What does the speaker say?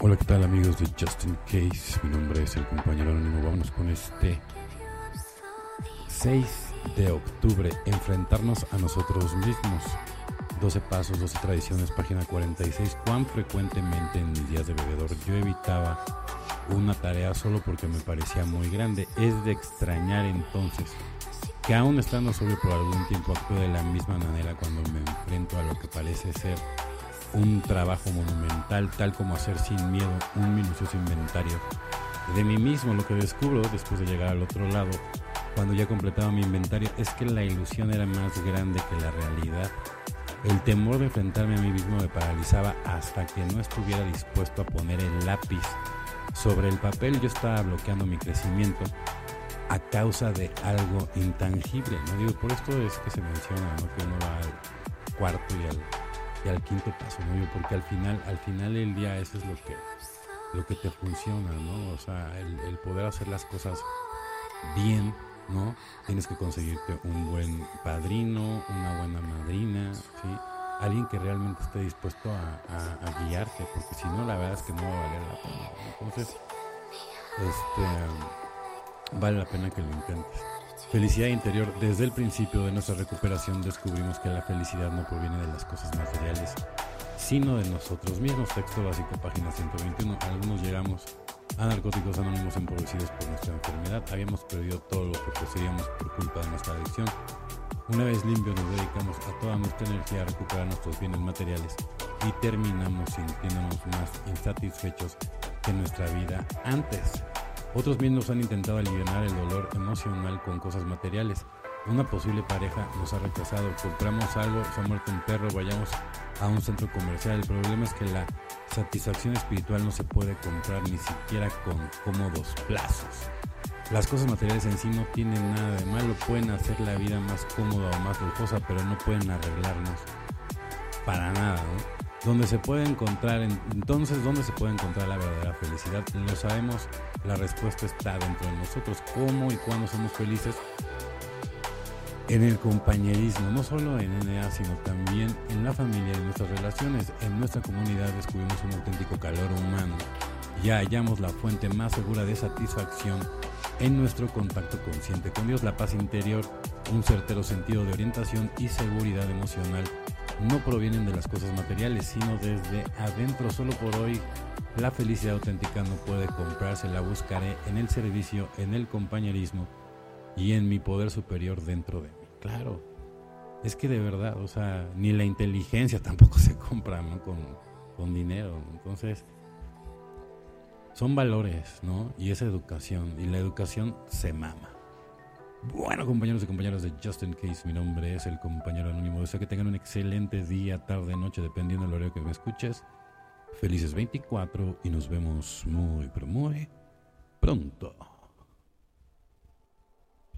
Hola, ¿qué tal amigos de Justin Case? Mi nombre es el compañero anónimo. Vámonos con este 6 de octubre, enfrentarnos a nosotros mismos. 12 pasos, 12 tradiciones, página 46. ¿Cuán frecuentemente en mis días de bebedor yo evitaba una tarea solo porque me parecía muy grande? Es de extrañar entonces que aún estando solo por algún tiempo actúe de la misma manera cuando me enfrento a lo que parece ser un trabajo monumental, tal como hacer sin miedo un minucioso inventario de mí mismo. Lo que descubro después de llegar al otro lado, cuando ya completaba mi inventario, es que la ilusión era más grande que la realidad. El temor de enfrentarme a mí mismo me paralizaba hasta que no estuviera dispuesto a poner el lápiz sobre el papel. Yo estaba bloqueando mi crecimiento a causa de algo intangible. ¿no? Digo, por esto es que se menciona ¿no? que uno va al cuarto y al y al quinto paso, ¿no? Porque al final, al final del día eso es lo que, lo que te funciona, ¿no? O sea, el, poder hacer las cosas bien, ¿no? Tienes que conseguirte un buen padrino, una buena madrina, ¿sí? Alguien que realmente esté dispuesto a, guiarte, porque si no, la verdad es que no va a valer la pena. Entonces, este, vale la pena que lo intentes. Felicidad interior. Desde el principio de nuestra recuperación descubrimos que la felicidad no proviene de las cosas materiales, sino de nosotros mismos. Texto básico, página 121. Algunos llegamos a narcóticos anónimos empobrecidos por nuestra enfermedad. Habíamos perdido todo lo que poseíamos por culpa de nuestra adicción. Una vez limpios nos dedicamos a toda nuestra energía a recuperar nuestros bienes materiales y terminamos sintiéndonos más insatisfechos que nuestra vida antes. Otros miembros han intentado aliviar el dolor emocional con cosas materiales. Una posible pareja nos ha rechazado, compramos algo, se ha muerto un perro, vayamos a un centro comercial. El problema es que la satisfacción espiritual no se puede comprar ni siquiera con cómodos plazos. Las cosas materiales en sí no tienen nada de malo, pueden hacer la vida más cómoda o más lujosa, pero no pueden arreglarnos para nada. ¿no? Donde se puede encontrar, entonces, ¿dónde se puede encontrar la verdadera felicidad? Lo sabemos, la respuesta está dentro de nosotros. ¿Cómo y cuándo somos felices? En el compañerismo, no solo en NA, sino también en la familia, en nuestras relaciones, en nuestra comunidad descubrimos un auténtico calor humano. Ya hallamos la fuente más segura de satisfacción en nuestro contacto consciente con Dios, la paz interior, un certero sentido de orientación y seguridad emocional no provienen de las cosas materiales, sino desde adentro. Solo por hoy la felicidad auténtica no puede comprarse, la buscaré en el servicio, en el compañerismo y en mi poder superior dentro de mí. Claro, es que de verdad, o sea, ni la inteligencia tampoco se compra con, con dinero. Entonces, son valores, ¿no? Y es educación, y la educación se mama. Bueno, compañeros y compañeras de Justin Case, mi nombre es el compañero anónimo. Deseo que tengan un excelente día, tarde, noche, dependiendo del horario que me escuches. Felices 24 y nos vemos muy, pero muy pronto.